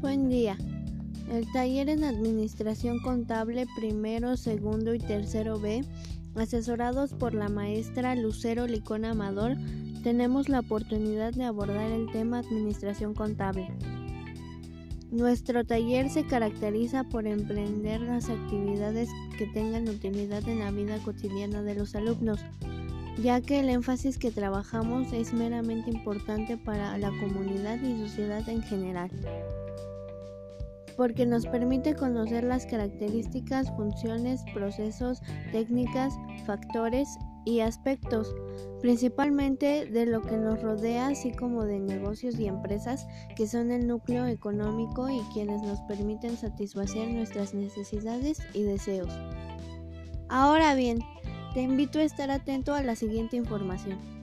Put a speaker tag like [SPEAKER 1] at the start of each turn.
[SPEAKER 1] día. El taller en Administración Contable primero, segundo y tercero B, asesorados por la maestra Lucero Licón Amador, tenemos la oportunidad de abordar el tema Administración Contable. Nuestro taller se caracteriza por emprender las actividades que tengan utilidad en la vida cotidiana de los alumnos, ya que el énfasis que trabajamos es meramente importante para la comunidad y sociedad en general, porque nos permite conocer las características, funciones, procesos, técnicas, factores y aspectos, principalmente de lo que nos rodea, así como de negocios y empresas que son el núcleo económico y quienes nos permiten satisfacer nuestras necesidades y deseos. Ahora bien, te invito a estar atento a la siguiente información.